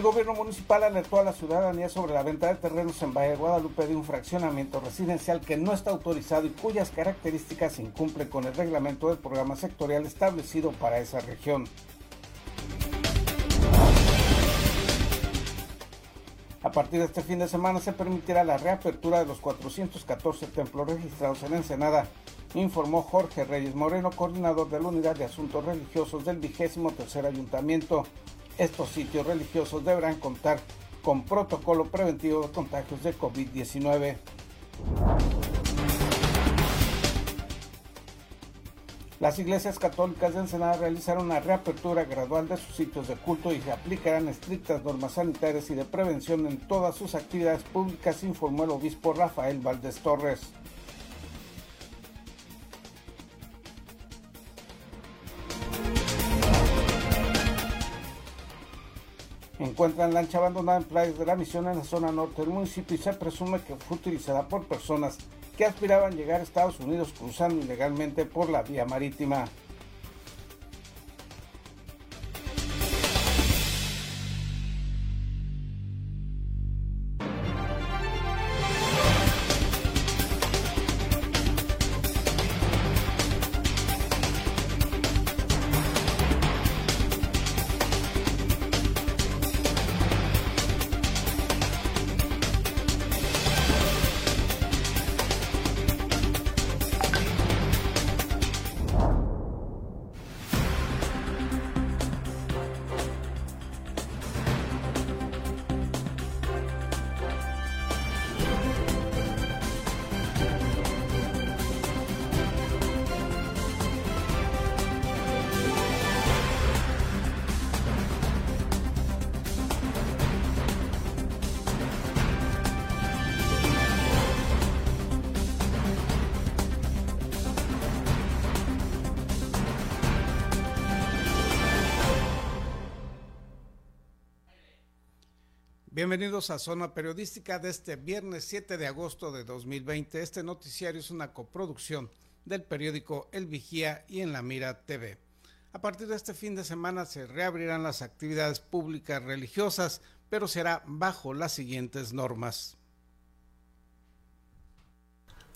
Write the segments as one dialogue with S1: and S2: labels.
S1: El gobierno municipal alertó a la ciudadanía sobre la venta de terrenos en Valle de Guadalupe de un fraccionamiento residencial que no está autorizado y cuyas características incumplen con el reglamento del programa sectorial establecido para esa región. A partir de este fin de semana se permitirá la reapertura de los 414 templos registrados en Ensenada, informó Jorge Reyes Moreno, coordinador de la Unidad de Asuntos Religiosos del vigésimo tercer ayuntamiento. Estos sitios religiosos deberán contar con protocolo preventivo de contagios de COVID-19. Las iglesias católicas de Ensenada realizaron una reapertura gradual de sus sitios de culto y se aplicarán estrictas normas sanitarias y de prevención en todas sus actividades públicas, informó el obispo Rafael Valdés Torres. Encuentran lancha abandonada en playas de la misión en la zona norte del municipio y se presume que fue utilizada por personas que aspiraban llegar a Estados Unidos cruzando ilegalmente por la vía marítima. Bienvenidos a Zona Periodística de este viernes 7 de agosto de 2020. Este noticiario es una coproducción del periódico El Vigía y en La Mira TV. A partir de este fin de semana se reabrirán las actividades públicas religiosas, pero será bajo las siguientes normas.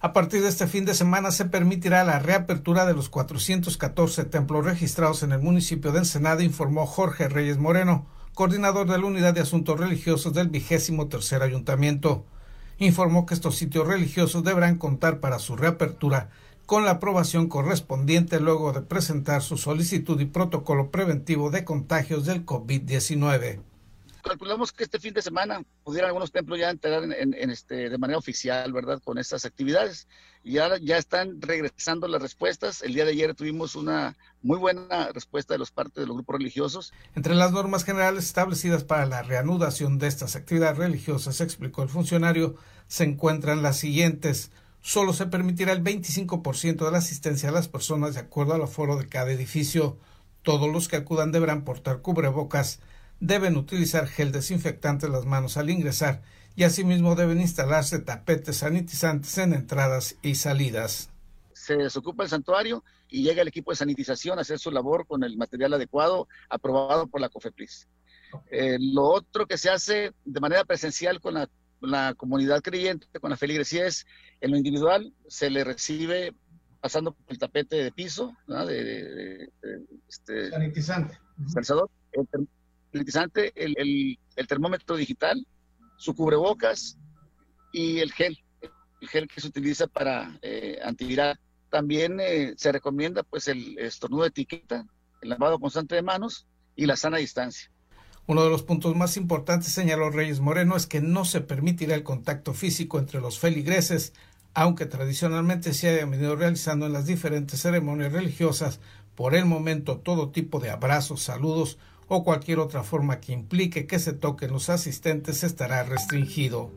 S1: A partir de este fin de semana se permitirá la reapertura de los 414 templos registrados en el municipio de Ensenada, informó Jorge Reyes Moreno coordinador de la Unidad de Asuntos Religiosos del vigésimo tercer ayuntamiento. Informó que estos sitios religiosos deberán contar para su reapertura con la aprobación correspondiente luego de presentar su solicitud y protocolo preventivo de contagios del COVID-19
S2: calculamos que este fin de semana pudieran algunos templos ya entrar en, este, de manera oficial, ¿verdad? Con estas actividades. Y ahora ya están regresando las respuestas. El día de ayer tuvimos una muy buena respuesta de los partes de los grupos religiosos.
S1: Entre las normas generales establecidas para la reanudación de estas actividades religiosas, explicó el funcionario, se encuentran las siguientes. Solo se permitirá el 25% de la asistencia a las personas de acuerdo al aforo de cada edificio. Todos los que acudan deberán portar cubrebocas deben utilizar gel desinfectante en las manos al ingresar y asimismo deben instalarse tapetes sanitizantes en entradas y salidas.
S2: Se desocupa el santuario y llega el equipo de sanitización a hacer su labor con el material adecuado aprobado por la COFEPRIS. Eh, lo otro que se hace de manera presencial con la, comunidad creyente, con la feligresía, en lo individual se le recibe pasando por el tapete de piso, de,
S1: este, sanitizante
S2: el, el, termómetro digital, su cubrebocas y el gel, el gel que se utiliza para eh, antiviral. También eh, se recomienda pues el estornudo de etiqueta, el lavado constante de manos y la sana distancia.
S1: Uno de los puntos más importantes, señaló Reyes Moreno, es que no se permitirá el contacto físico entre los feligreses, aunque tradicionalmente se haya venido realizando en las diferentes ceremonias religiosas, por el momento todo tipo de abrazos, saludos o cualquier otra forma que implique que se toquen los asistentes estará restringido.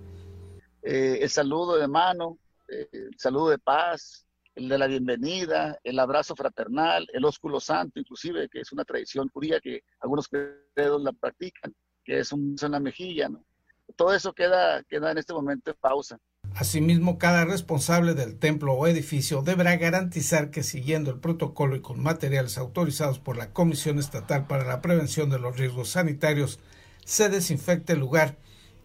S2: Eh, el saludo de mano, eh, el saludo de paz, el de la bienvenida, el abrazo fraternal, el ósculo santo, inclusive, que es una tradición judía que algunos credos la practican, que es un en la mejilla, ¿no? Todo eso queda, queda en este momento en pausa.
S1: Asimismo, cada responsable del templo o edificio deberá garantizar que siguiendo el protocolo y con materiales autorizados por la Comisión Estatal para la Prevención de los Riesgos Sanitarios, se desinfecte el lugar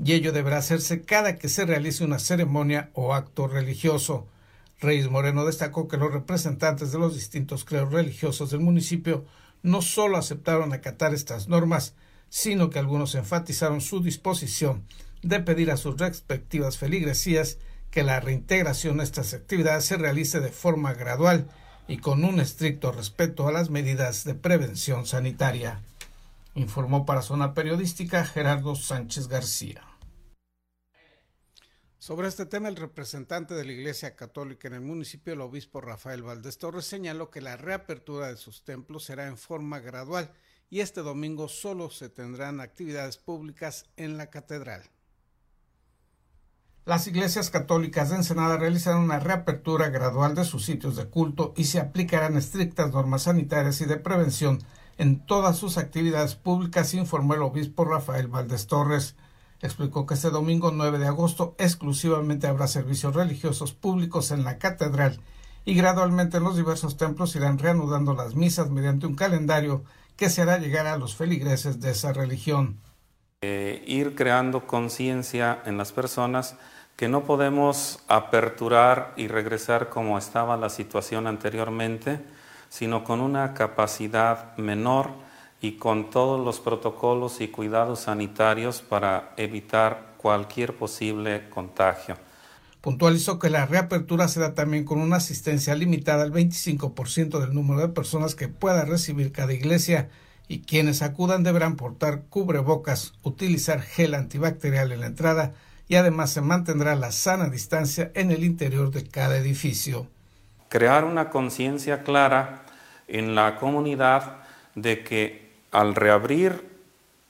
S1: y ello deberá hacerse cada que se realice una ceremonia o acto religioso. Reyes Moreno destacó que los representantes de los distintos creos religiosos del municipio no solo aceptaron acatar estas normas, sino que algunos enfatizaron su disposición de pedir a sus respectivas feligresías que la reintegración a estas actividades se realice de forma gradual y con un estricto respeto a las medidas de prevención sanitaria. Informó para Zona Periodística Gerardo Sánchez García. Sobre este tema, el representante de la Iglesia Católica en el municipio, el obispo Rafael Valdés Torres, señaló que la reapertura de sus templos será en forma gradual y este domingo solo se tendrán actividades públicas en la catedral. Las iglesias católicas de Ensenada realizarán una reapertura gradual de sus sitios de culto y se aplicarán estrictas normas sanitarias y de prevención en todas sus actividades públicas, informó el obispo Rafael Valdés Torres. Explicó que este domingo 9 de agosto exclusivamente habrá servicios religiosos públicos en la catedral y gradualmente en los diversos templos irán reanudando las misas mediante un calendario que se hará llegar a los feligreses de esa religión.
S3: Eh, ir creando conciencia en las personas que no podemos aperturar y regresar como estaba la situación anteriormente, sino con una capacidad menor y con todos los protocolos y cuidados sanitarios para evitar cualquier posible contagio.
S1: Puntualizó que la reapertura se da también con una asistencia limitada al 25% del número de personas que pueda recibir cada iglesia y quienes acudan deberán portar cubrebocas, utilizar gel antibacterial en la entrada y además se mantendrá la sana distancia en el interior de cada edificio.
S3: Crear una conciencia clara en la comunidad de que al reabrir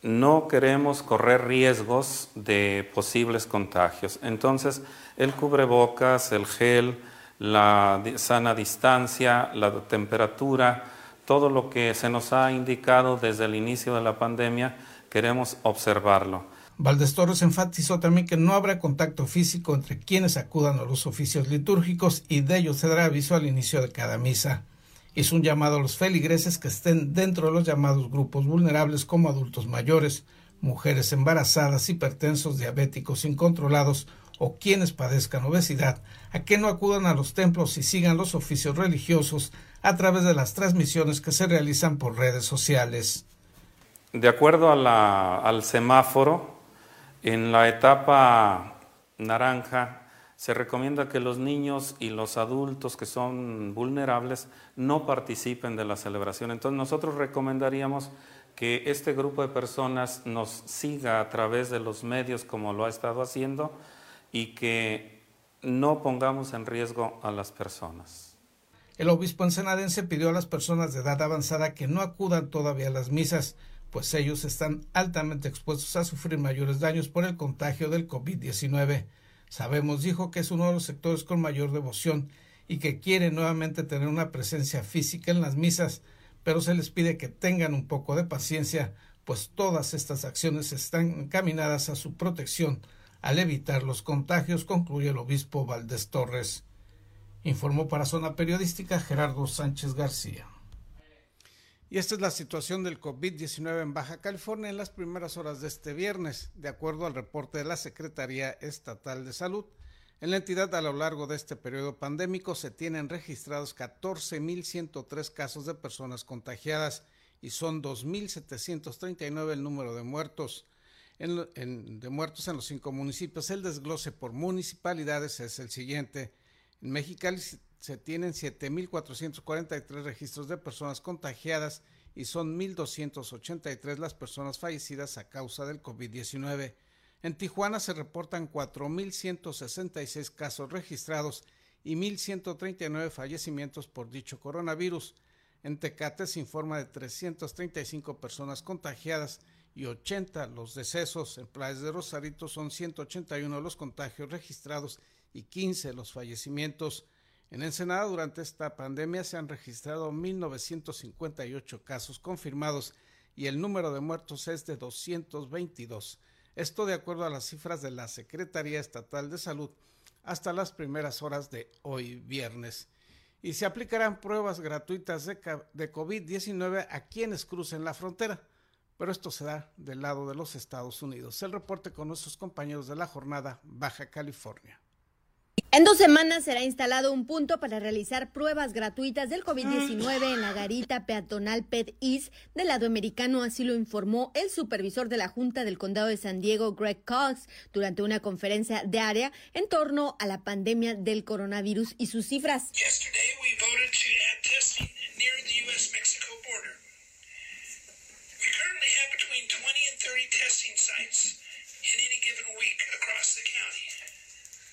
S3: no queremos correr riesgos de posibles contagios. Entonces, el cubrebocas, el gel, la sana distancia, la temperatura, todo lo que se nos ha indicado desde el inicio de la pandemia, queremos observarlo.
S1: Valdés Torres enfatizó también que no habrá contacto físico entre quienes acudan a los oficios litúrgicos y de ello se dará aviso al inicio de cada misa. Es un llamado a los feligreses que estén dentro de los llamados grupos vulnerables como adultos mayores, mujeres embarazadas, hipertensos, diabéticos incontrolados o quienes padezcan obesidad, a que no acudan a los templos y sigan los oficios religiosos a través de las transmisiones que se realizan por redes sociales.
S3: De acuerdo al semáforo, en la etapa naranja se recomienda que los niños y los adultos que son vulnerables no participen de la celebración. Entonces nosotros recomendaríamos que este grupo de personas nos siga a través de los medios como lo ha estado haciendo y que no pongamos en riesgo a las personas.
S1: El obispo ensenadense pidió a las personas de edad avanzada que no acudan todavía a las misas, pues ellos están altamente expuestos a sufrir mayores daños por el contagio del COVID-19. Sabemos, dijo, que es uno de los sectores con mayor devoción y que quiere nuevamente tener una presencia física en las misas, pero se les pide que tengan un poco de paciencia, pues todas estas acciones están encaminadas a su protección al evitar los contagios, concluye el obispo Valdés Torres. Informó para Zona Periodística Gerardo Sánchez García. Y esta es la situación del COVID-19 en Baja California en las primeras horas de este viernes, de acuerdo al reporte de la Secretaría Estatal de Salud. En la entidad a lo largo de este periodo pandémico se tienen registrados 14.103 casos de personas contagiadas y son 2.739 el número de muertos. En, de muertos en los cinco municipios. El desglose por municipalidades es el siguiente. En Mexicali se tienen 7.443 registros de personas contagiadas y son 1.283 las personas fallecidas a causa del COVID-19. En Tijuana se reportan 4.166 casos registrados y 1.139 fallecimientos por dicho coronavirus. En Tecate se informa de 335 personas contagiadas y 80 los decesos. En Playas de Rosarito son 181 los contagios registrados y 15 los fallecimientos. En Ensenada, durante esta pandemia, se han registrado 1.958 casos confirmados y el número de muertos es de 222. Esto de acuerdo a las cifras de la Secretaría Estatal de Salud hasta las primeras horas de hoy viernes. Y se aplicarán pruebas gratuitas de, COVID-19 a quienes crucen la frontera. pero esto se da del lado de los Estados Unidos. El reporte con nuestros compañeros de la jornada Baja California.
S4: En dos semanas será instalado un punto para realizar pruebas gratuitas del COVID-19 en la garita peatonal Pet East del lado americano, así lo informó el supervisor de la Junta del Condado de San Diego, Greg Cox, durante una conferencia de área en torno a la pandemia del coronavirus y sus cifras.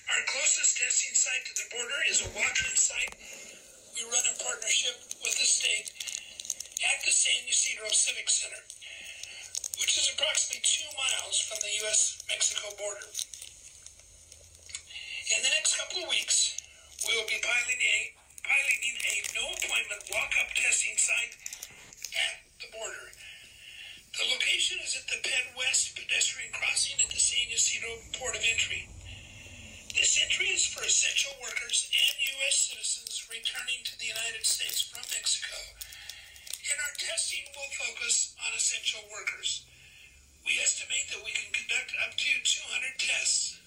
S5: Our closest testing site to the border is a walk-in site we run in partnership with the state at the San Ysidro Civic Center, which is approximately two miles from the U.S.-Mexico border. In the next couple of weeks, we will be piloting a, piloting a no-appointment walk-up testing site at the border. The location is at the Penn West pedestrian crossing at the San Ysidro port of entry. This entry is for essential workers and U.S. citizens returning to the United States from Mexico. And our testing will focus on essential workers. We estimate that we can conduct up to 200 tests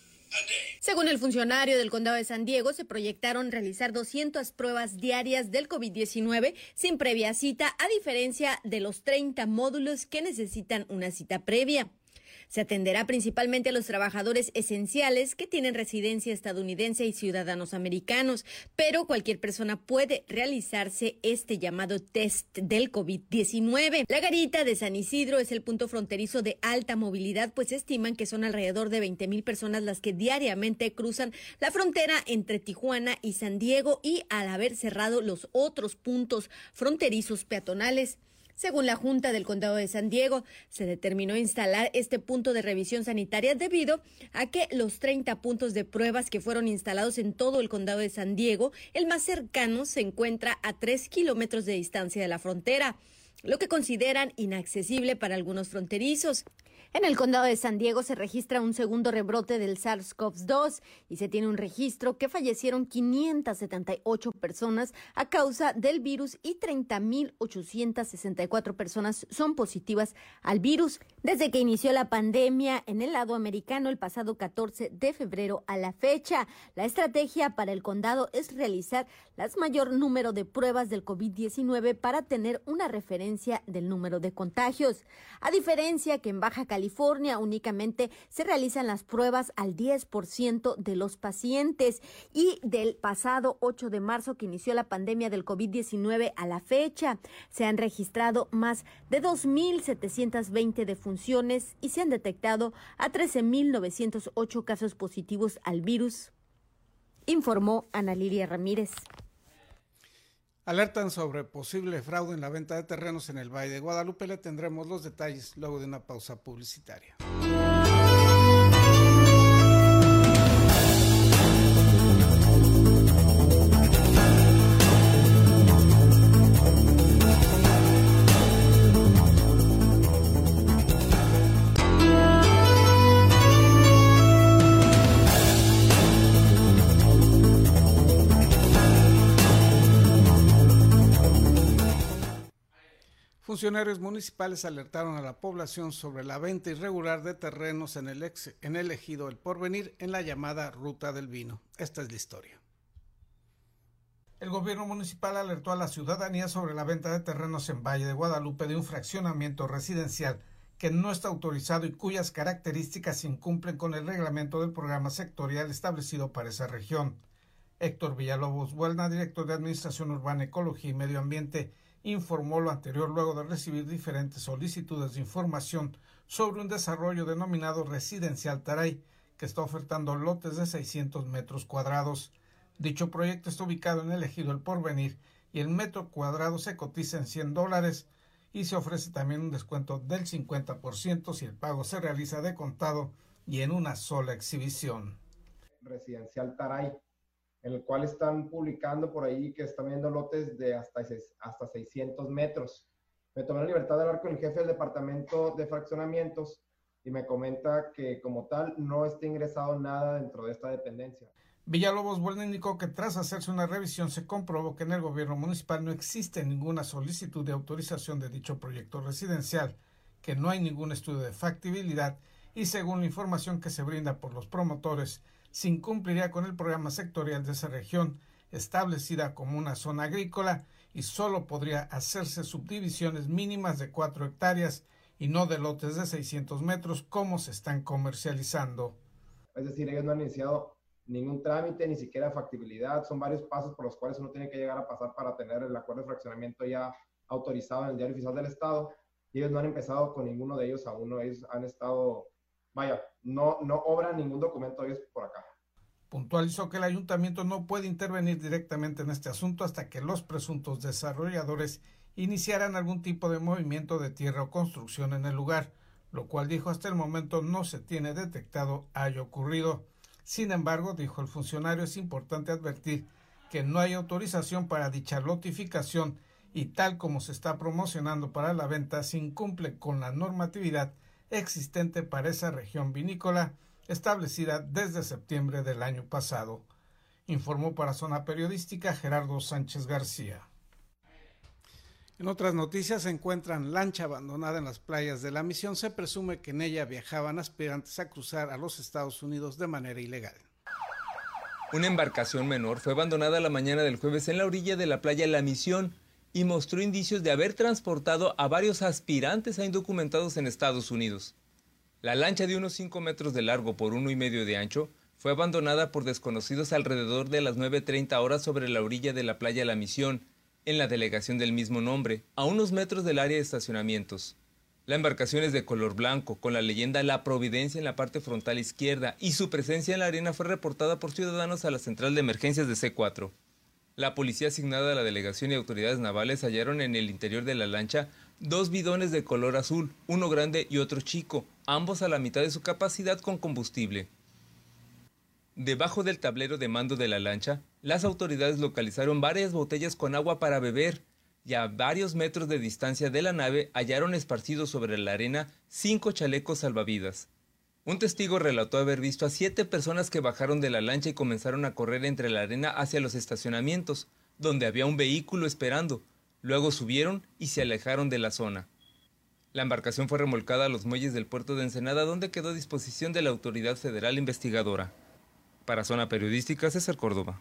S4: Según el funcionario del condado de San Diego, se proyectaron realizar 200 pruebas diarias del COVID-19 sin previa cita, a diferencia de los 30 módulos que necesitan una cita previa. Se atenderá principalmente a los trabajadores esenciales que tienen residencia estadounidense y ciudadanos americanos, pero cualquier persona puede realizarse este llamado test del COVID-19. La garita de San Isidro es el punto fronterizo de alta movilidad, pues estiman que son alrededor de 20 mil personas las que diariamente cruzan la frontera entre Tijuana y San Diego y al haber cerrado los otros puntos fronterizos peatonales. Según la Junta del Condado de San Diego, se determinó instalar este punto de revisión sanitaria debido a que los 30 puntos de pruebas que fueron instalados en todo el Condado de San Diego, el más cercano se encuentra a 3 kilómetros de distancia de la frontera lo que consideran inaccesible para algunos fronterizos. En el condado de San Diego se registra un segundo rebrote del SARS-CoV-2 y se tiene un registro que fallecieron 578 personas a causa del virus y 30.864 personas son positivas al virus. Desde que inició la pandemia en el lado americano el pasado 14 de febrero a la fecha, la estrategia para el condado es realizar el mayor número de pruebas del COVID-19 para tener una referencia del número de contagios. A diferencia que en Baja California, California únicamente se realizan las pruebas al 10% de los pacientes y del pasado 8 de marzo que inició la pandemia del COVID-19 a la fecha se han registrado más de 2.720 defunciones y se han detectado a 13.908 casos positivos al virus, informó Ana Lilia Ramírez.
S1: Alertan sobre posible fraude en la venta de terrenos en el Valle de Guadalupe. Le tendremos los detalles luego de una pausa publicitaria. Funcionarios municipales alertaron a la población sobre la venta irregular de terrenos en el, ex, en el ejido El Porvenir en la llamada Ruta del Vino. Esta es la historia. El gobierno municipal alertó a la ciudadanía sobre la venta de terrenos en Valle de Guadalupe de un fraccionamiento residencial que no está autorizado y cuyas características incumplen con el reglamento del programa sectorial establecido para esa región. Héctor Villalobos Buelna, director de Administración Urbana, Ecología y Medio Ambiente, informó lo anterior luego de recibir diferentes solicitudes de información sobre un desarrollo denominado Residencial Taray, que está ofertando lotes de 600 metros cuadrados. Dicho proyecto está ubicado en el ejido El Porvenir y el metro cuadrado se cotiza en 100 dólares y se ofrece también un descuento del 50% si el pago se realiza de contado y en una sola exhibición.
S6: Residencial Taray en el cual están publicando por ahí que están viendo lotes de hasta, hasta 600 metros. Me tomé la libertad de hablar con el jefe del departamento de fraccionamientos y me comenta que como tal no está ingresado nada dentro de esta dependencia.
S1: Villalobos Bueno indicó que tras hacerse una revisión se comprobó que en el gobierno municipal no existe ninguna solicitud de autorización de dicho proyecto residencial que no hay ningún estudio de factibilidad y según la información que se brinda por los promotores, se incumpliría con el programa sectorial de esa región, establecida como una zona agrícola, y solo podría hacerse subdivisiones mínimas de 4 hectáreas y no de lotes de 600 metros como se están comercializando.
S6: Es decir, ellos no han iniciado ningún trámite, ni siquiera factibilidad. Son varios pasos por los cuales uno tiene que llegar a pasar para tener el acuerdo de fraccionamiento ya autorizado en el diario oficial del Estado. Y ellos no han empezado con ninguno de ellos aún. Ellos han estado, vaya, no, no obran ningún documento por acá.
S1: Puntualizó que el ayuntamiento no puede intervenir directamente en este asunto hasta que los presuntos desarrolladores iniciaran algún tipo de movimiento de tierra o construcción en el lugar, lo cual dijo hasta el momento no se tiene detectado haya ocurrido. Sin embargo, dijo el funcionario, es importante advertir que no hay autorización para dicha lotificación y tal como se está promocionando para la venta se incumple con la normatividad existente para esa región vinícola establecida desde septiembre del año pasado. Informó para Zona Periodística Gerardo Sánchez García. En otras noticias se encuentran lancha abandonada en las playas de la misión. Se presume que en ella viajaban aspirantes a cruzar a los Estados Unidos de manera ilegal.
S7: Una embarcación menor fue abandonada la mañana del jueves en la orilla de la playa La Misión y mostró indicios de haber transportado a varios aspirantes a indocumentados en Estados Unidos. La lancha de unos 5 metros de largo por uno y medio de ancho fue abandonada por desconocidos alrededor de las 9.30 horas sobre la orilla de la playa La Misión, en la delegación del mismo nombre, a unos metros del área de estacionamientos. La embarcación es de color blanco, con la leyenda La Providencia en la parte frontal izquierda, y su presencia en la arena fue reportada por ciudadanos a la central de emergencias de C4. La policía asignada a la delegación y autoridades navales hallaron en el interior de la lancha dos bidones de color azul, uno grande y otro chico, ambos a la mitad de su capacidad con combustible. Debajo del tablero de mando de la lancha, las autoridades localizaron varias botellas con agua para beber y a varios metros de distancia de la nave hallaron esparcidos sobre la arena cinco chalecos salvavidas. Un testigo relató haber visto a siete personas que bajaron de la lancha y comenzaron a correr entre la arena hacia los estacionamientos, donde había un vehículo esperando, Luego subieron y se alejaron de la zona. La embarcación fue remolcada a los muelles del puerto de Ensenada, donde quedó a disposición de la autoridad federal investigadora. Para Zona Periodística, César Córdoba.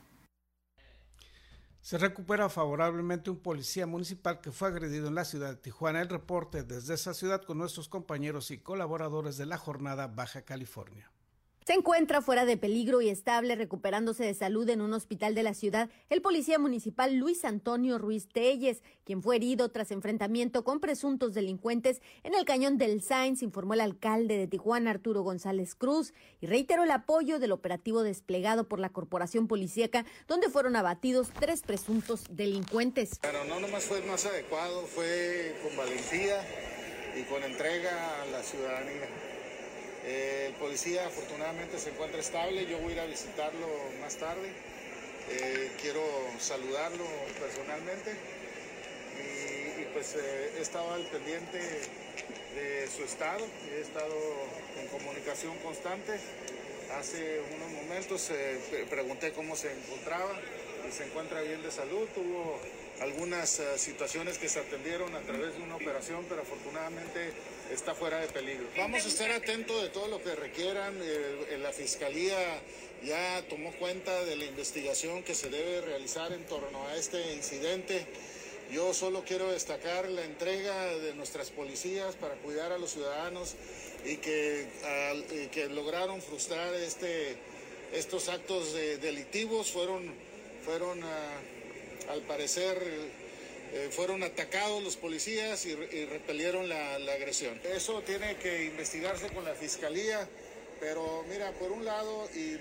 S1: Se recupera favorablemente un policía municipal que fue agredido en la ciudad de Tijuana. El reporte desde esa ciudad con nuestros compañeros y colaboradores de la jornada Baja California.
S4: Se encuentra fuera de peligro y estable, recuperándose de salud en un hospital de la ciudad, el policía municipal Luis Antonio Ruiz Telles, quien fue herido tras enfrentamiento con presuntos delincuentes en el cañón del Sainz, informó el alcalde de Tijuana, Arturo González Cruz, y reiteró el apoyo del operativo desplegado por la corporación policíaca, donde fueron abatidos tres presuntos delincuentes.
S8: Pero no nomás fue más adecuado, fue con valentía y con entrega a la ciudadanía. Eh, el policía afortunadamente se encuentra estable, yo voy a ir a visitarlo más tarde. Eh, quiero saludarlo personalmente y, pues eh, he estado al pendiente de su estado, he estado en comunicación constante. Hace unos momentos pregunté cómo se encontraba se encuentra bien de salud, tuvo algunas eh, situaciones que se atendieron a través de una operación, pero afortunadamente está fuera de peligro. Vamos a estar atentos de todo lo que requieran. Eh, la Fiscalía ya tomó cuenta de la investigación que se debe realizar en torno a este incidente. Yo solo quiero destacar la entrega de nuestras policías para cuidar a los ciudadanos y que lograron frustrar este, estos actos delictivos. Fueron, fueron ah, al parecer eh, fueron atacados los policías y, repelieron la, agresión. Eso tiene que investigarse con la fiscalía, pero mira, por un lado, y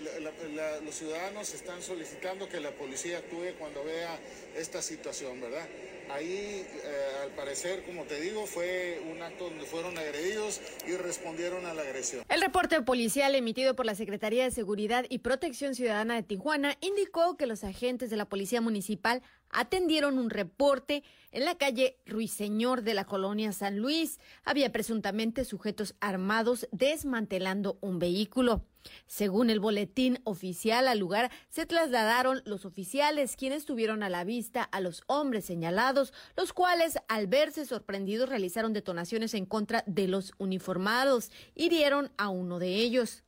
S8: los ciudadanos están solicitando que la policía actúe cuando vea esta situación, ¿verdad? Ahí, eh, al parecer, como te digo, fue un acto donde fueron agredidos y respondieron a la agresión.
S4: El reporte policial emitido por la Secretaría de Seguridad y Protección Ciudadana de Tijuana indicó que los agentes de la Policía Municipal atendieron un reporte en la calle Ruiseñor de la colonia San Luis. Había presuntamente sujetos armados desmantelando un vehículo. Según el boletín oficial, al lugar se trasladaron los oficiales, quienes tuvieron a la vista a los hombres señalados, los cuales, al verse sorprendidos, realizaron detonaciones en contra de los uniformados, hirieron a uno de ellos.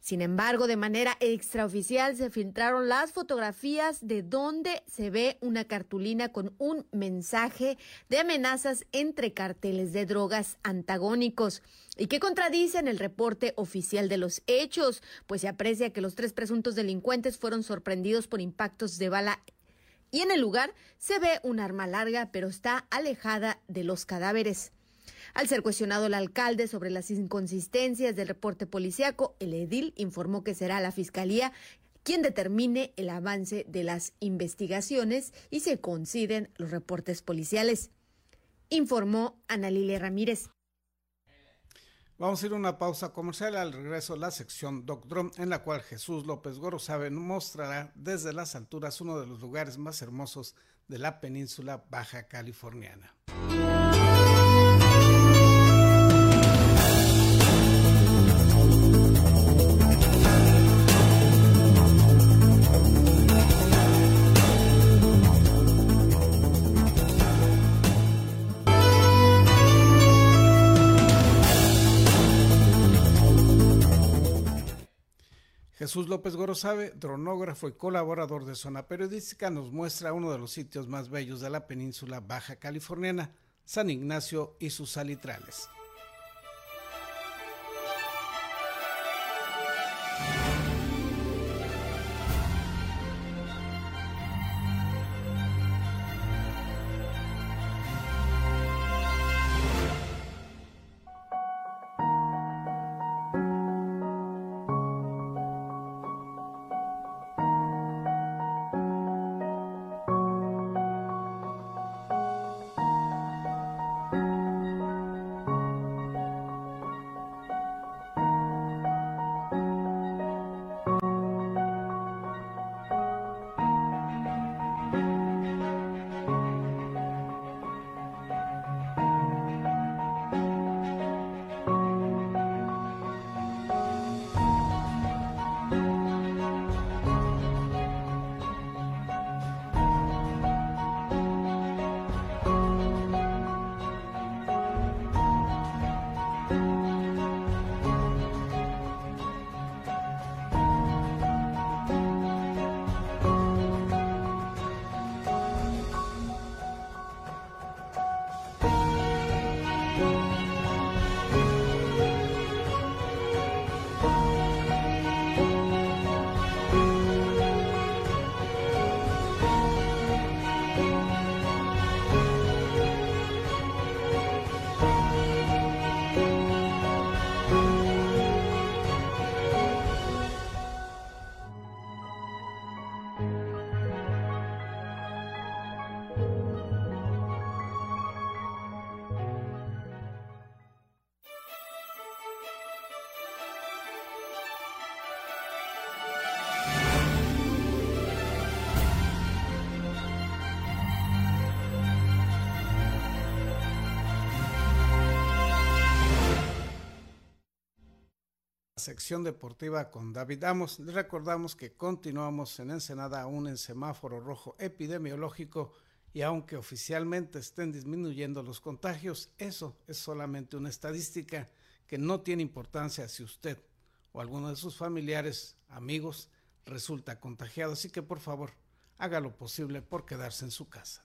S4: Sin embargo, de manera extraoficial se filtraron las fotografías de donde se ve una cartulina con un mensaje de amenazas entre carteles de drogas antagónicos y que contradicen el reporte oficial de los hechos, pues se aprecia que los tres presuntos delincuentes fueron sorprendidos por impactos de bala y en el lugar se ve un arma larga pero está alejada de los cadáveres. Al ser cuestionado el alcalde sobre las inconsistencias del reporte policiaco, el edil informó que será la Fiscalía quien determine el avance de las investigaciones y se coinciden los reportes policiales. Informó Ana Lilia Ramírez.
S1: Vamos a ir a una pausa comercial al regreso la sección Doc Drum, en la cual Jesús López Gorosabe mostrará desde las alturas uno de los lugares más hermosos de la península baja californiana. Jesús López Gorosabe, dronógrafo y colaborador de Zona Periodística, nos muestra uno de los sitios más bellos de la península baja californiana, San Ignacio y sus salitrales. Sección deportiva con David Amos. Les recordamos que continuamos en Ensenada aún en semáforo rojo epidemiológico y aunque oficialmente estén disminuyendo los contagios, eso es solamente una estadística que no tiene importancia si usted o alguno de sus familiares, amigos, resulta contagiado. Así que por favor, haga lo posible por quedarse en su casa.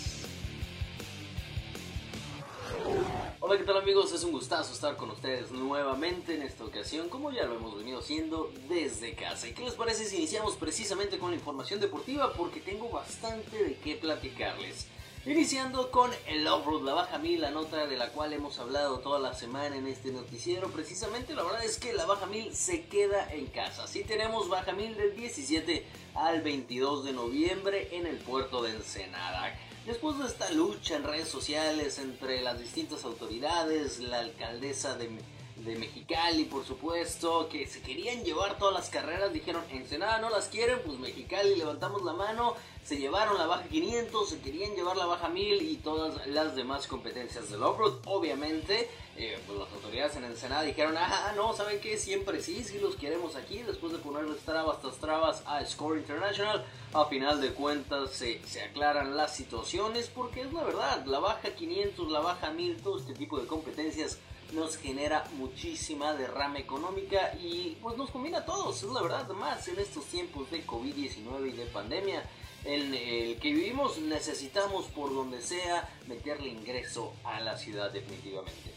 S9: Hola, ¿qué tal amigos? Es un gustazo estar con ustedes nuevamente en esta ocasión, como ya lo hemos venido haciendo desde casa. ¿Y qué les parece si iniciamos precisamente con la información deportiva? Porque tengo bastante de qué platicarles.
S10: Iniciando con el Offroad, la Baja 1000, la nota de la cual hemos hablado toda la semana en este noticiero. Precisamente, la verdad es que la Baja 1000 se queda en casa. Sí tenemos Baja 1000 del 17 al 22 de noviembre en el puerto de Ensenada. Después de esta lucha en redes sociales entre las distintas autoridades, la alcaldesa de de Mexicali, por supuesto, que se querían llevar todas las carreras, dijeron, Ensenada no las quieren, pues Mexicali levantamos la mano, se llevaron la baja 500, se querían llevar la baja 1000 y todas las demás competencias del off-road. Obviamente, eh, pues las autoridades en Ensenada dijeron, ah, no, ¿saben qué? Siempre sí, sí los queremos aquí, después de ponerles trabas tras trabas a Score International, a final de cuentas se, se aclaran las situaciones, porque es la verdad, la baja 500, la baja 1000, todo este tipo de competencias nos genera muchísima derrama económica y pues nos conviene a todos, es la verdad, más en estos tiempos de COVID-19 y de pandemia en el que vivimos necesitamos por donde sea meterle ingreso a la ciudad definitivamente.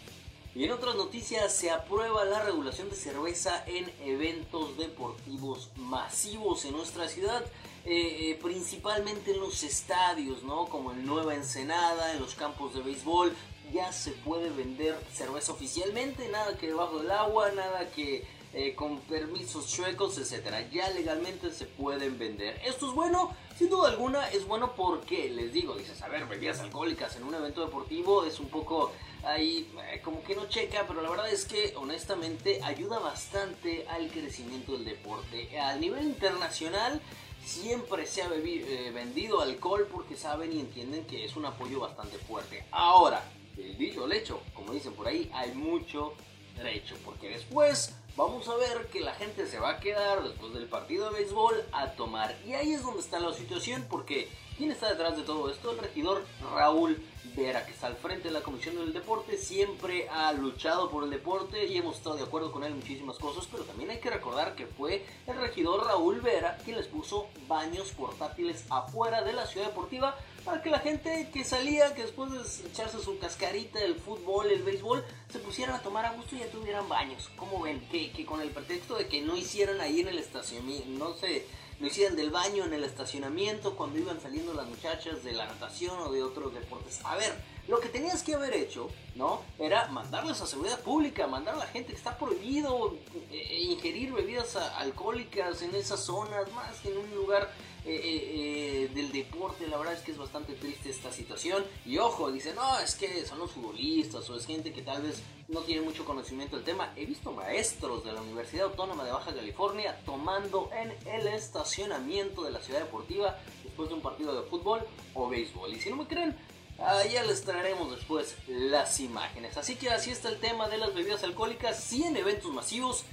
S10: Y en otras noticias se aprueba la regulación de cerveza en eventos deportivos masivos en nuestra ciudad, eh, eh, principalmente en los estadios, ¿no? Como en Nueva Ensenada, en los campos de béisbol, ya se puede vender cerveza oficialmente, nada que debajo del agua, nada que eh, con permisos chuecos, etcétera. Ya legalmente se pueden vender. Esto es bueno, sin duda alguna es bueno porque les digo, dices, a ver, bebidas alcohólicas en un evento deportivo es un poco ahí eh, como que no checa, pero la verdad es que honestamente ayuda bastante al crecimiento del deporte. A nivel internacional siempre se ha eh, vendido alcohol porque saben y entienden que es un apoyo bastante fuerte. Ahora, el dicho hecho, como dicen por ahí, hay mucho derecho, porque después vamos a ver que la gente se va a quedar después del partido de béisbol a tomar. Y ahí es donde está la situación, porque ¿quién está detrás de todo esto? El regidor Raúl Vera, que está al frente de la Comisión del Deporte, siempre ha luchado por el deporte y hemos estado de acuerdo con él en muchísimas cosas, pero también hay que recordar que fue el regidor Raúl Vera quien les puso baños portátiles afuera de la ciudad deportiva para que la gente que salía, que después de echarse su cascarita del fútbol, el béisbol, se pusieran a tomar a gusto y ya tuvieran baños. ¿Cómo ven? Que, que con el pretexto de que no hicieran ahí en el estacionamiento, no sé, no hicieran del baño en el estacionamiento cuando iban saliendo las muchachas de la natación o de otros deportes. A ver, lo que tenías que haber hecho, ¿no? Era mandarles a seguridad pública, mandar a la gente que está prohibido eh, ingerir bebidas alcohólicas en esas zonas, más que en un lugar eh, eh, del deporte. La verdad es que es bastante triste esta situación. Y ojo, dice, no, es que son los futbolistas o es gente que tal vez no tiene mucho conocimiento del tema. He visto maestros de la Universidad Autónoma de Baja California tomando en el estacionamiento de la ciudad deportiva después de un partido de fútbol o béisbol. Y si no me creen, ya les traeremos después las imágenes. Así que así está el tema de las bebidas alcohólicas. Si en eventos masivos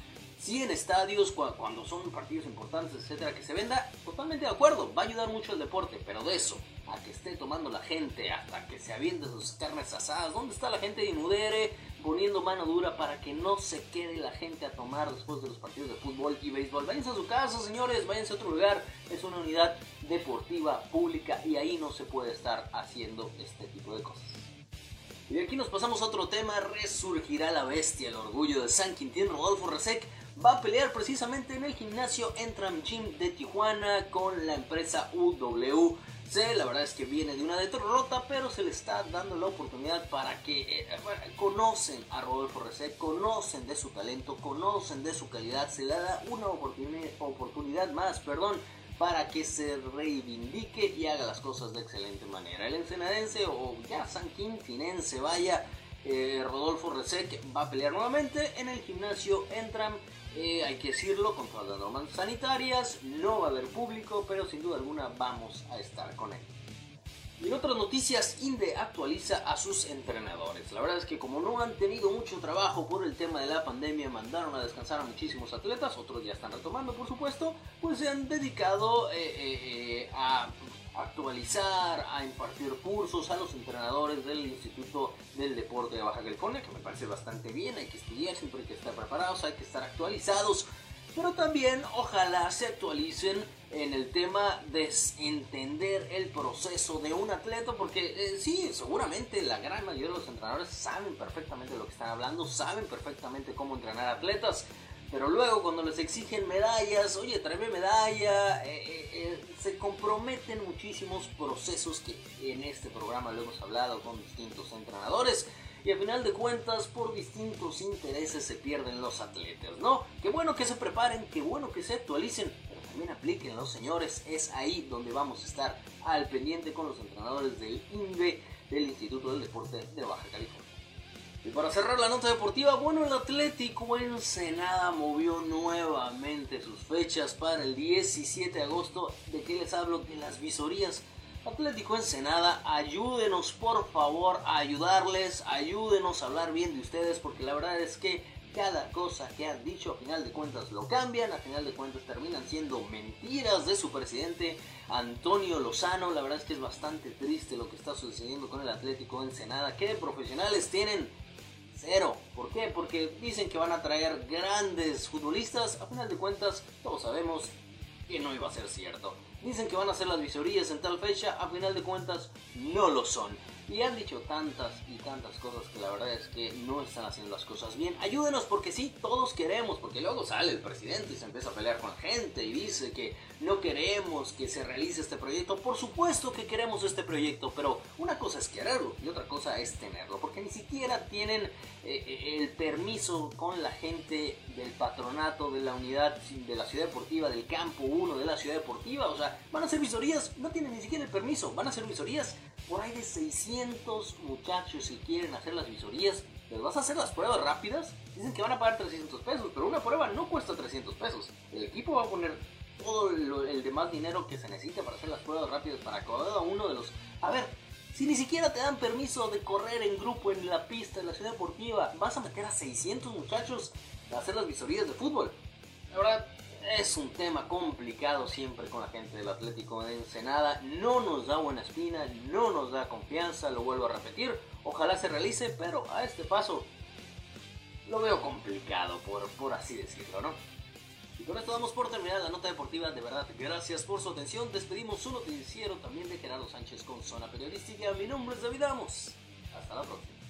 S10: si en estadios, cuando son partidos importantes, etcétera, que se venda, totalmente de acuerdo, va a ayudar mucho el deporte, pero de eso, a que esté tomando la gente, hasta que se aviente sus carnes asadas, ¿dónde está la gente de Inudere poniendo mano dura para que no se quede la gente a tomar después de los partidos de fútbol y béisbol? Váyanse a su casa, señores, váyanse a otro lugar, es una unidad deportiva pública y ahí no se puede estar haciendo este tipo de cosas. Y de aquí nos pasamos a otro tema, resurgirá la bestia, el orgullo de San Quintín Rodolfo Resec va a pelear precisamente en el gimnasio Entram Gym de Tijuana con la empresa UWC. La verdad es que viene de una derrota, pero se le está dando la oportunidad para que eh, conocen a Rodolfo Resec, conocen de su talento, conocen de su calidad, se le da una oportunidad más, perdón, para que se reivindique y haga las cosas de excelente manera. El ensenadense o ya San Quintinense, vaya, eh, Rodolfo Resec va a pelear nuevamente en el gimnasio Entram eh, hay que decirlo, con todas las normas sanitarias, no va a haber público, pero sin duda alguna vamos a estar con él. En otras noticias, INDE actualiza a sus entrenadores. La verdad es que como no han tenido mucho trabajo por el tema de la pandemia, mandaron a descansar a muchísimos atletas, otros ya están retomando por supuesto, pues se han dedicado eh, eh, a actualizar, a impartir cursos a los entrenadores del Instituto del Deporte de Baja California, que me parece bastante bien, hay que estudiar, siempre hay que estar preparados, hay que estar actualizados, pero también ojalá se actualicen en el tema de entender el proceso de un atleta, porque eh, sí, seguramente la gran mayoría de los entrenadores saben perfectamente lo que están hablando, saben perfectamente cómo entrenar atletas, Pero luego cuando les exigen medallas, oye, tráeme medalla, eh, eh, eh, se comprometen muchísimos procesos que en este programa lo hemos hablado con distintos entrenadores. Y al final de cuentas, por distintos intereses se pierden los atletas, ¿no? Qué bueno que se preparen, qué bueno que se actualicen, pero también apliquen los señores. Es ahí donde vamos a estar al pendiente con los entrenadores del INVE, del Instituto del Deporte de Baja California. Y para cerrar la nota deportiva, bueno, el Atlético Ensenada movió nuevamente sus fechas para el 17 de agosto. ¿De qué les hablo? De las visorías. Atlético Ensenada, ayúdenos por favor a ayudarles, ayúdenos a hablar bien de ustedes, porque la verdad es que cada cosa que han dicho a final de cuentas lo cambian, a final de cuentas terminan siendo mentiras de su presidente Antonio Lozano. La verdad es que es bastante triste lo que está sucediendo con el Atlético Ensenada. ¿Qué profesionales tienen? Cero. ¿Por qué? Porque dicen que van a traer grandes futbolistas. A final de cuentas, todos sabemos que no iba a ser cierto. Dicen que van a hacer las visorías en tal fecha. A final de cuentas, no lo son. Y han dicho tantas y tantas cosas que la verdad es que no están haciendo las cosas bien. Ayúdenos porque sí, todos queremos. Porque luego sale el presidente y se empieza a pelear con la gente y dice que no queremos que se realice este proyecto. Por supuesto que queremos este proyecto, pero una cosa es quererlo y otra cosa es tenerlo. Porque ni siquiera tienen eh, eh, el permiso con la gente del patronato de la unidad de la ciudad deportiva, del campo 1 de la ciudad deportiva. O sea, van a hacer visorías, no tienen ni siquiera el permiso. Van a hacer visorías por ahí de 600 muchachos que quieren hacer las visorías. ¿Les vas a hacer las pruebas rápidas? Dicen que van a pagar 300 pesos, pero una prueba no cuesta 300 pesos. El equipo va a poner todo el demás dinero que se necesita para hacer las pruebas rápidas para cada uno de los... A ver, si ni siquiera te dan permiso de correr en grupo en la pista de la ciudad deportiva, vas a meter a 600 muchachos a hacer las visorías de fútbol. La verdad, es un tema complicado siempre con la gente del Atlético de Ensenada. No nos da buena espina, no nos da confianza, lo vuelvo a repetir. Ojalá se realice, pero a este paso lo veo complicado, por, por así decirlo, ¿no? Y con esto damos por terminada la nota deportiva. De verdad, gracias por su atención. Despedimos su noticiero también de Gerardo Sánchez con Zona Periodística. Mi nombre es David Amos. Hasta la próxima.